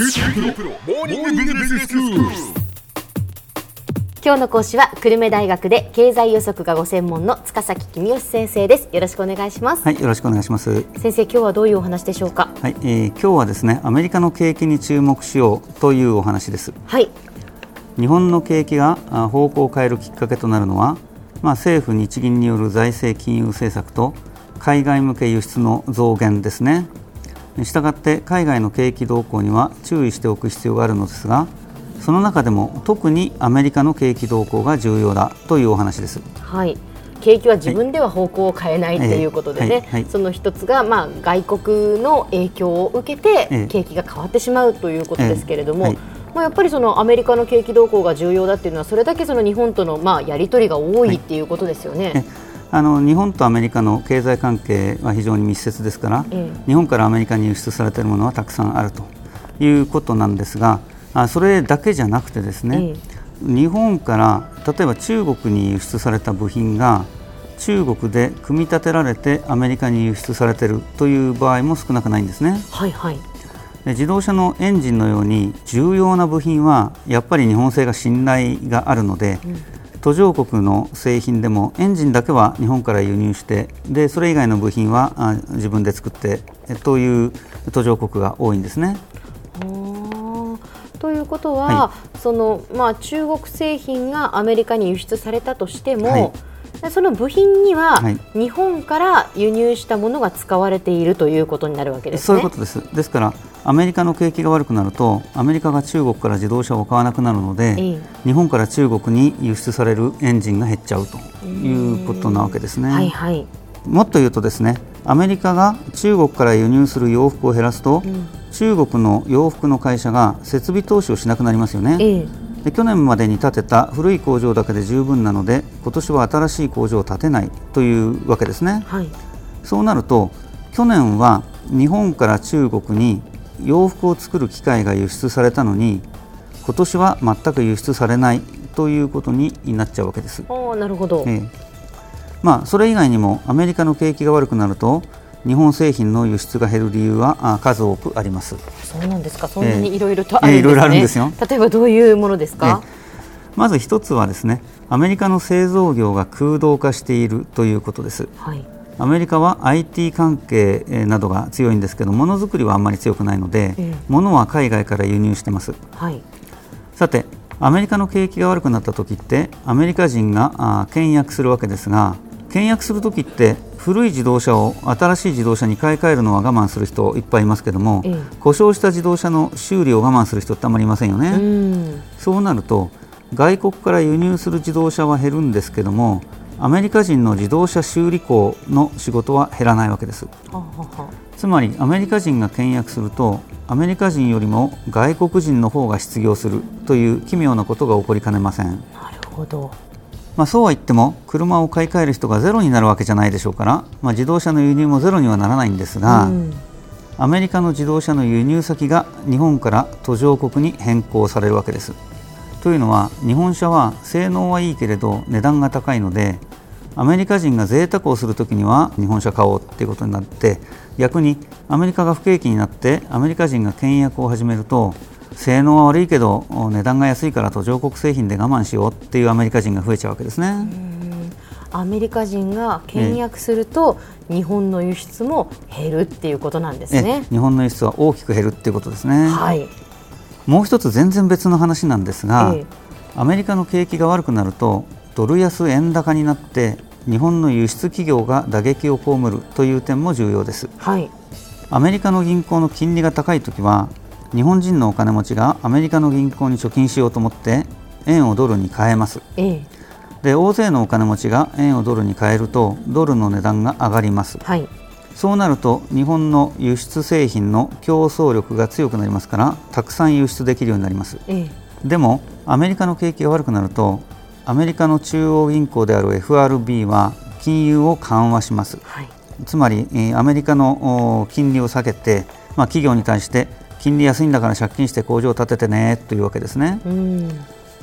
今日の講師は久留米大学で経済予測がご専門の塚崎君吉先生ですよろしくお願いしますはい、よろしくお願いします。先生今日はどういうお話でしょうか？はい、えー今日はですね、アメリカの景気に注目しようというお話です。はい日本の景気があ方向を変えるきっかけとなるのは、まあ、政府日銀による財政金融政策と海外向け輸出の増減ですね。したがって海外の景気動向には注意しておく必要があるのですが、その中でも特にアメリカの景気動向が重要だというお話です。はい。景気は自分では方向を変えないということでね、はいはいはい。その一つが、まあ、外国の影響を受けて、ええ景気が変わってしまうということですけれども、まあ、やっぱりそのアメリカの景気動向が重要だっていうのはそれだけその日本との、まあ、やり取りが多いっていうことですよね。えあの日本とアメリカの経済関係は非常に密接ですから、ええ。日本からアメリカに輸出されているものはたくさんあるということなんですがあそれだけじゃなくてですね、日本から例えば中国に輸出された部品が中国で組み立てられてアメリカに輸出されているという場合も少なくないんですね。はいはい。で自動車のエンジンのように重要な部品はやっぱり日本製が信頼があるので、途上国の製品でもエンジンだけは日本から輸入してでそれ以外の部品はあ自分で作ってえという途上国が多いんですね。ということは、はそのまあ、中国製品がアメリカに輸出されたとしても、はいその部品には、はい日本から輸入したものが使われているということになるわけですね。そういうことです。ですからアメリカの景気が悪くなるとアメリカが中国から自動車を買わなくなるので、ええ。日本から中国に輸出されるエンジンが減っちゃうということなわけですね。はいはい。もっと言うとですねアメリカが中国から輸入する洋服を減らすと、中国の洋服の会社が設備投資をしなくなりますよね、ええ。で去年までに建てた古い工場だけで十分なので今年は新しい工場を建てないというわけですね。はい。そうなると去年は日本から中国に洋服を作る機械が輸出されたのに今年は全く輸出されないということになっちゃうわけです。ああなるほど、ええ。まあ、それ以外にもアメリカの景気が悪くなると日本製品の輸出が減る理由はあ数多くあります。そうなんですか。そんなにいろいろとあるんですね、ええいろいろあるんですよ。例えばどういうものですか、まず一つはですねアメリカの製造業が空洞化しているということです。はいアメリカは IT 関係えーなどが強いんですけどものづくりはあんまり強くないので、ええ。物は海外から輸入してます。はい。さてアメリカの景気が悪くなった時ってアメリカ人があー倹約するわけですが倹約する時って古い自動車を新しい自動車に買い替えるのは我慢する人いっぱいいますけども、ええ。故障した自動車の修理を我慢する人ってあんまりいませんよね、うん。そうなると外国から輸入する自動車は減るんですけどもアメリカ人の自動車修理工の仕事は減らないわけです。つまりアメリカ人が倹約するとアメリカ人よりも外国人の方が失業するという奇妙なことが起こりかねません、なるほど。まあ、そうは言っても車を買い替える人がゼロになるわけじゃないでしょうから、まあ、自動車の輸入もゼロにはならないんですが、うん。アメリカの自動車の輸入先が日本から途上国に変更されるわけです。というのは日本車は性能はいいけれど値段が高いのでアメリカ人が贅沢をするときには日本車買おうっていうことになって逆にアメリカが不景気になってアメリカ人が倹約を始めると性能は悪いけど値段が安いから途上国製品で我慢しようっていうアメリカ人が増えちゃうわけですね。アメリカ人が倹約すると、日本の輸出も減るっていうことなんですえね。日本の輸出は大きく減るっていうことですね。はい。もう一つ全然別の話なんですが、ええアメリカの景気が悪くなるとドル安円高になって日本の輸出企業が打撃を被るという点も重要ですはい。アメリカの銀行の金利が高い時は日本人のお金持ちがアメリカの銀行に貯金しようと思って円をドルに変えますええ。で大勢のお金持ちが円をドルに変えるとドルの値段が上がりますはい。そうなると日本の輸出製品の競争力が強くなりますからたくさん輸出できるようになりますええ。でもアメリカの景気が悪くなるとアメリカの中央銀行である FRB は金融を緩和しますはい。つまりえーアメリカのお金利を下げて、まあ、企業に対して金利安いんだから借金して工場を建ててねというわけですねうん。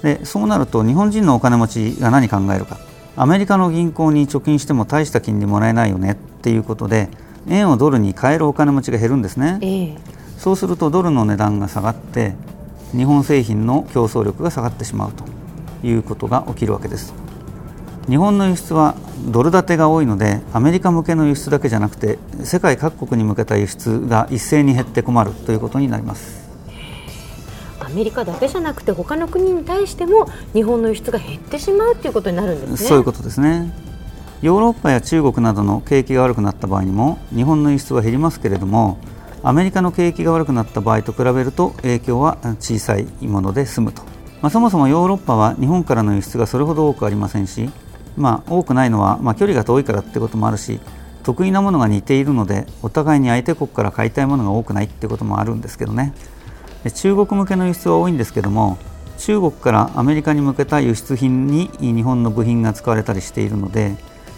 でそうなると日本人のお金持ちが何考えるかアメリカの銀行に貯金しても大した金利もらえないよねっていうことで円をドルに変えるお金持ちが減るんですね。ええ。そうするとドルの値段が下がって日本製品の競争力が下がってしまうということが起きるわけです。日本の輸出はドル建てが多いのでアメリカ向けの輸出だけじゃなくて世界各国に向けた輸出が一斉に減って困るということになります。アメリカだけじゃなくて他の国に対しても日本の輸出が減ってしまうということになるんですね。そういうことですねヨーロッパや中国などの景気が悪くなった場合にも日本の輸出は減りますけれどもアメリカの景気が悪くなった場合と比べると影響は小さいもので済むと、まあ、そもそもヨーロッパは日本からの輸出がそれほど多くありませんしまあ、多くないのは、まあ、距離が遠いからってこともあるし得意なものが似ているのでお互いに相手国から買いたいものが多くないってこともあるんですけどね。中国向けの輸出は多いんですけども中国からアメリカに向けた輸出品に日本の部品が使われたりしているので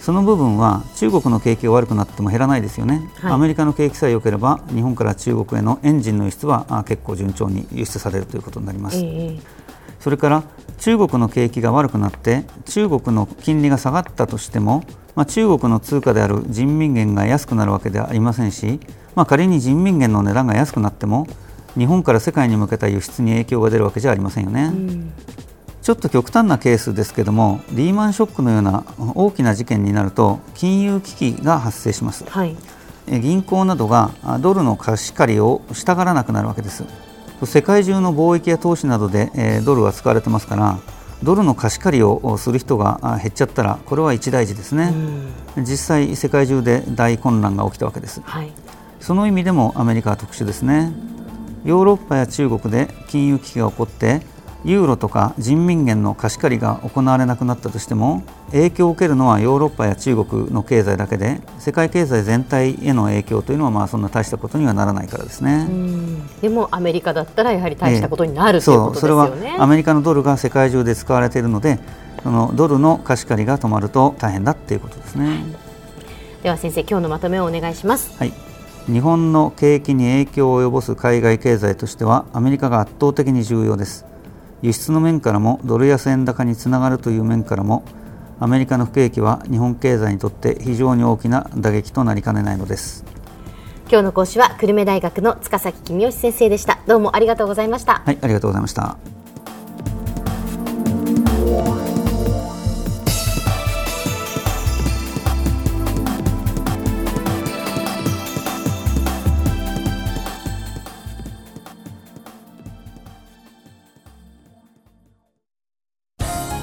その部分は中国の景気が悪くなっても減らないですよね、はい、アメリカの景気さえ良ければ日本から中国へのエンジンの輸出は結構順調に輸出されるということになります、えー、それから中国の景気が悪くなって中国の金利が下がったとしても、まあ、中国の通貨である人民元が安くなるわけではありませんし、まあ、仮に人民元の値段が安くなっても日本から世界に向けた輸出に影響が出るわけじゃありませんよね。うんちょっと極端なケースですけどもリーマンショックのような大きな事件になると金融危機が発生します、はい、銀行などがドルの貸し借りをしたがらなくなるわけです。世界中の貿易や投資などで、えドルは使われてますからドルの貸し借りをする人が減っちゃったらこれは一大事ですね。実際世界中で大混乱が起きたわけです、はい、その意味でもアメリカは特殊ですね。ヨーロッパや中国で金融危機が起こってユーロとか人民元の貸し借りが行われなくなったとしても影響を受けるのはヨーロッパや中国の経済だけで世界経済全体への影響というのはまあそんな大したことにはならないからですね。でもアメリカだったらやはり大したことになる、えー、ということですよね。それはアメリカのドルが世界中で使われているのでそのドルの貸し借りが止まると大変だということですね、はい、では先生今日のまとめをお願いします。はい。日本の景気に影響を及ぼす海外経済としてはアメリカが圧倒的に重要です輸出の面からもドル安円高につながるという面からもアメリカの不景気は日本経済にとって非常に大きな打撃となりかねないのです。今日の講師は久留米大学の塚崎君吉先生でした。どうもありがとうございました。はいありがとうございました